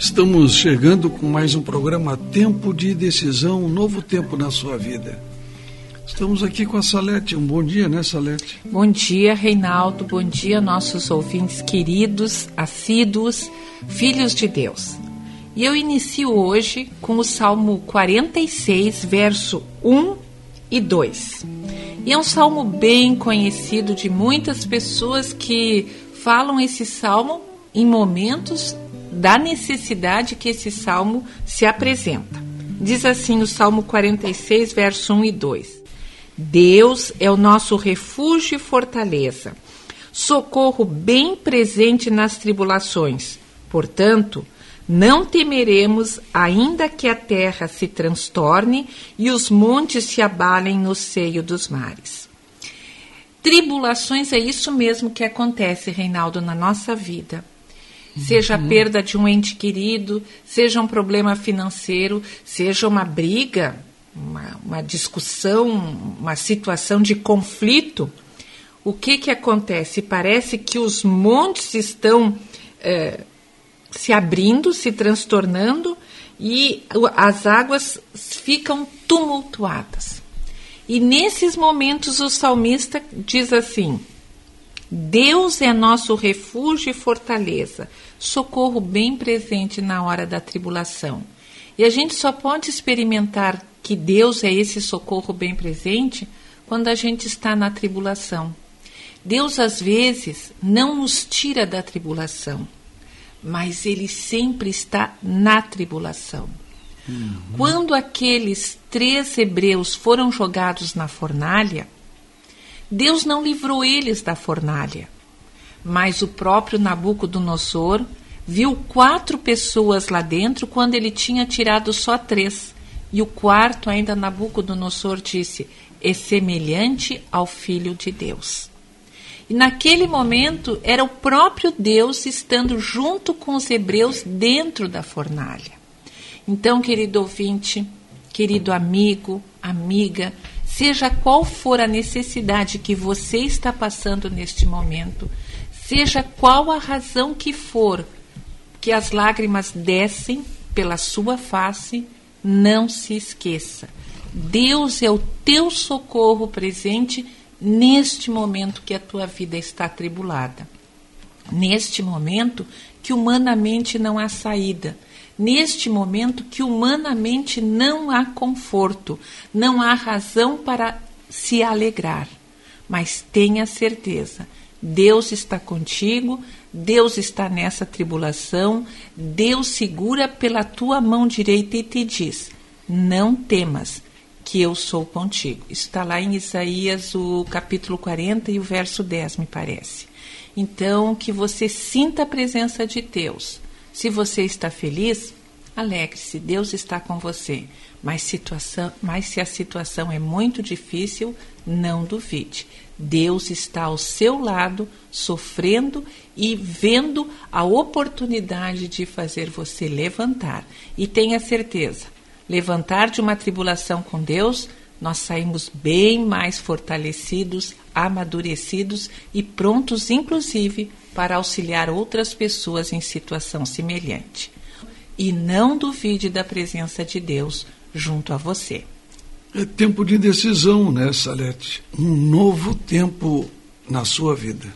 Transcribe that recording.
Estamos chegando com mais um programa Tempo de Decisão, um novo tempo na sua vida. Estamos aqui com a Salete. Um bom dia, né, Salete? Bom dia, Reinaldo. Bom dia, nossos ouvintes queridos, assíduos, filhos de Deus. E eu inicio hoje com o Salmo 46, verso 1 e 2. E é um salmo bem conhecido de muitas pessoas que falam esse salmo em momentos da necessidade que esse salmo se apresenta. Diz assim o Salmo 46, verso 1 e 2: Deus é o nosso refúgio e fortaleza, socorro bem presente nas tribulações. Portanto, não temeremos, ainda que a terra se transtorne e os montes se abalem no seio dos mares. Tribulações é isso mesmo que acontece, Reinaldo, na nossa vida seja a uhum. perda de um ente querido, seja um problema financeiro, seja uma briga, uma, uma discussão, uma situação de conflito, o que, que acontece? Parece que os montes estão é, se abrindo, se transtornando e as águas ficam tumultuadas. E nesses momentos o salmista diz assim: Deus é nosso refúgio e fortaleza, socorro bem presente na hora da tribulação. E a gente só pode experimentar que Deus é esse socorro bem presente quando a gente está na tribulação. Deus, às vezes, não nos tira da tribulação, mas Ele sempre está na tribulação. Uhum. Quando aqueles três hebreus foram jogados na fornalha, Deus não livrou eles da fornalha. Mas o próprio Nabucodonosor viu quatro pessoas lá dentro quando ele tinha tirado só três. E o quarto, ainda Nabucodonosor disse: é semelhante ao Filho de Deus. E naquele momento era o próprio Deus estando junto com os hebreus dentro da fornalha. Então, querido ouvinte, querido amigo, amiga, seja qual for a necessidade que você está passando neste momento, seja qual a razão que for que as lágrimas descem pela sua face, não se esqueça. Deus é o teu socorro presente neste momento que a tua vida está atribulada. Neste momento que humanamente não há saída neste momento que humanamente não há conforto, não há razão para se alegrar. Mas tenha certeza, Deus está contigo, Deus está nessa tribulação, Deus segura pela tua mão direita e te diz: Não temas, que eu sou contigo. Está lá em Isaías, o capítulo 40 e o verso 10, me parece. Então, que você sinta a presença de Deus se você está feliz, alegre-se, Deus está com você. Mas, situação, mas se a situação é muito difícil, não duvide. Deus está ao seu lado, sofrendo e vendo a oportunidade de fazer você levantar. E tenha certeza, levantar de uma tribulação com Deus, nós saímos bem mais fortalecidos, amadurecidos e prontos, inclusive, para auxiliar outras pessoas em situação semelhante. E não duvide da presença de Deus junto a você. É tempo de decisão, né, Salete? Um novo tempo na sua vida.